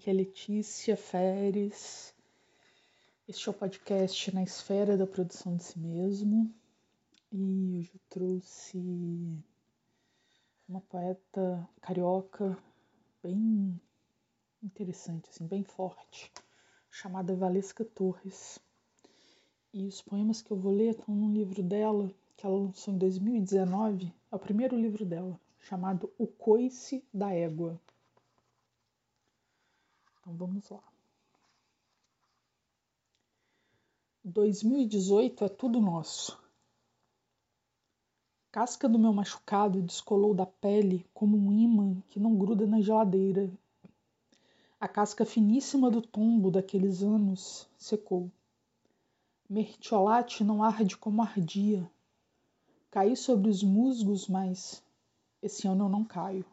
aqui é Letícia Feres. Este é o podcast Na Esfera da Produção de Si Mesmo. E hoje eu trouxe uma poeta carioca bem interessante, assim, bem forte, chamada Valesca Torres. E os poemas que eu vou ler estão num livro dela, que ela lançou em 2019, é o primeiro livro dela, chamado O Coice da Égua. Então vamos lá. 2018 é tudo nosso. Casca do meu machucado descolou da pele como um imã que não gruda na geladeira. A casca finíssima do tombo daqueles anos secou. Mertiolate não arde como ardia. Caí sobre os musgos, mas esse ano eu não caio.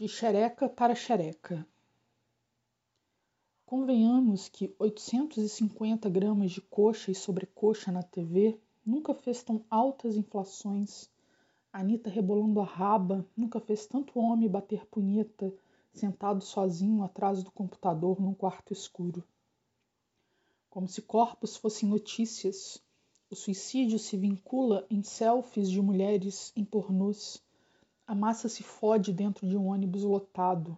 De xereca para xereca. Convenhamos que 850 gramas de coxa e sobrecoxa na TV nunca fez tão altas inflações. Anitta rebolando a raba nunca fez tanto homem bater punheta sentado sozinho atrás do computador num quarto escuro. Como se corpos fossem notícias, o suicídio se vincula em selfies de mulheres em pornôs a massa se fode dentro de um ônibus lotado,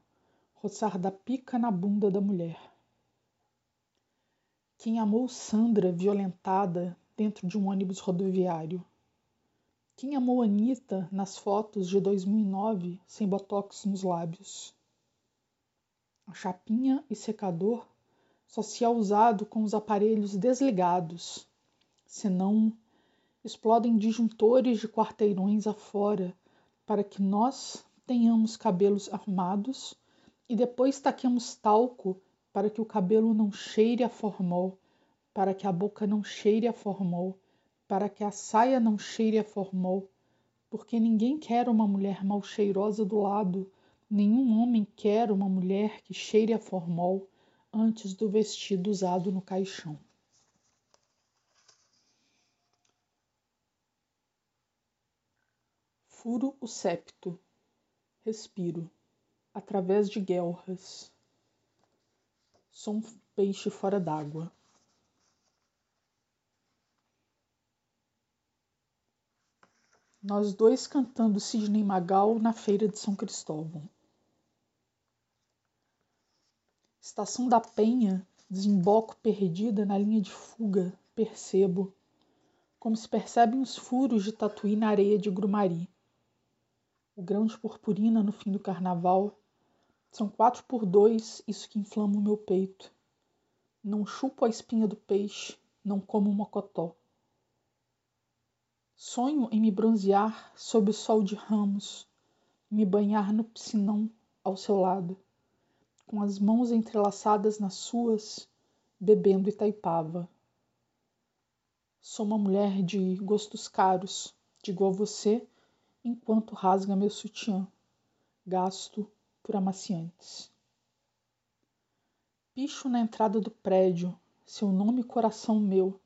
roçar da pica na bunda da mulher. Quem amou Sandra violentada dentro de um ônibus rodoviário? Quem amou Anitta nas fotos de 2009 sem botox nos lábios? A chapinha e secador só se é usado com os aparelhos desligados, senão explodem disjuntores de quarteirões afora para que nós tenhamos cabelos armados e depois taquemos talco para que o cabelo não cheire a formol, para que a boca não cheire a formol, para que a saia não cheire a formol, porque ninguém quer uma mulher mal cheirosa do lado, nenhum homem quer uma mulher que cheire a formol antes do vestido usado no caixão. Furo o septo. Respiro. Através de guelras. Sou um peixe fora d'água. Nós dois cantando Sidney Magal na feira de São Cristóvão. Estação da Penha, desemboco perdida na linha de fuga, percebo, como se percebem os furos de tatuí na areia de Grumari o grão de purpurina no fim do carnaval. São quatro por dois, isso que inflama o meu peito. Não chupo a espinha do peixe, não como um mocotó. Sonho em me bronzear sob o sol de ramos, me banhar no piscinão ao seu lado, com as mãos entrelaçadas nas suas, bebendo Itaipava. Sou uma mulher de gostos caros, digo a você enquanto rasga meu sutiã, gasto por amaciantes. Picho na entrada do prédio, seu nome coração meu,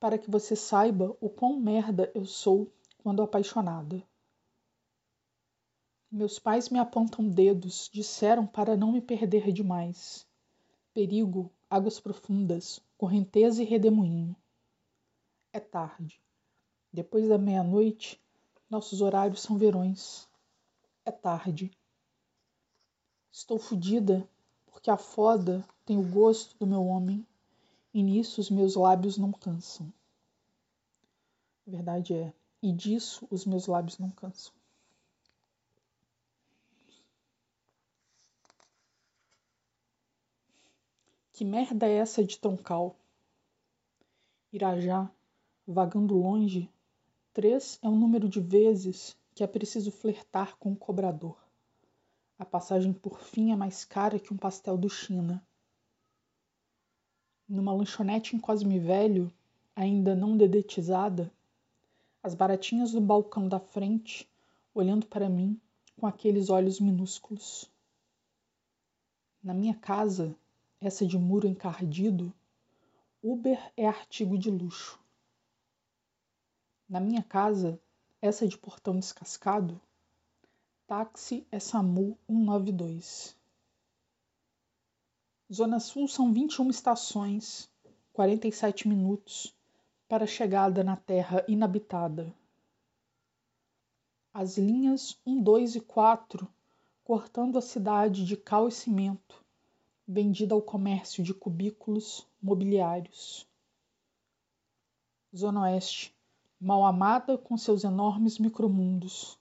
para que você saiba o quão merda eu sou quando apaixonada. Meus pais me apontam dedos, disseram para não me perder demais. Perigo, águas profundas, correnteza e redemoinho. É tarde. Depois da meia-noite, nossos horários são verões. É tarde. Estou fodida porque a foda tem o gosto do meu homem e nisso os meus lábios não cansam. A verdade é, e disso os meus lábios não cansam. Que merda é essa de troncal? Irajá, vagando longe, Três é o número de vezes que é preciso flertar com o cobrador. A passagem por fim é mais cara que um pastel do China. Numa lanchonete em Cosme Velho, ainda não dedetizada, as baratinhas do balcão da frente, olhando para mim com aqueles olhos minúsculos. Na minha casa, essa de muro encardido, Uber é artigo de luxo. Na minha casa, essa de portão descascado, Táxi é SAMU 192. Zona Sul são 21 estações, 47 minutos para chegada na terra inabitada. As linhas 1, 2 e 4 cortando a cidade de cal e cimento, vendida ao comércio de cubículos mobiliários. Zona Oeste, mal amada com seus enormes micromundos,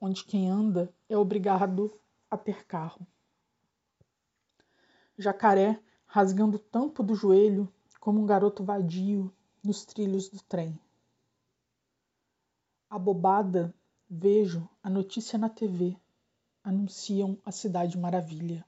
onde quem anda é obrigado a ter carro. Jacaré rasgando o tampo do joelho como um garoto vadio nos trilhos do trem. Abobada, vejo a notícia na TV. Anunciam a Cidade Maravilha.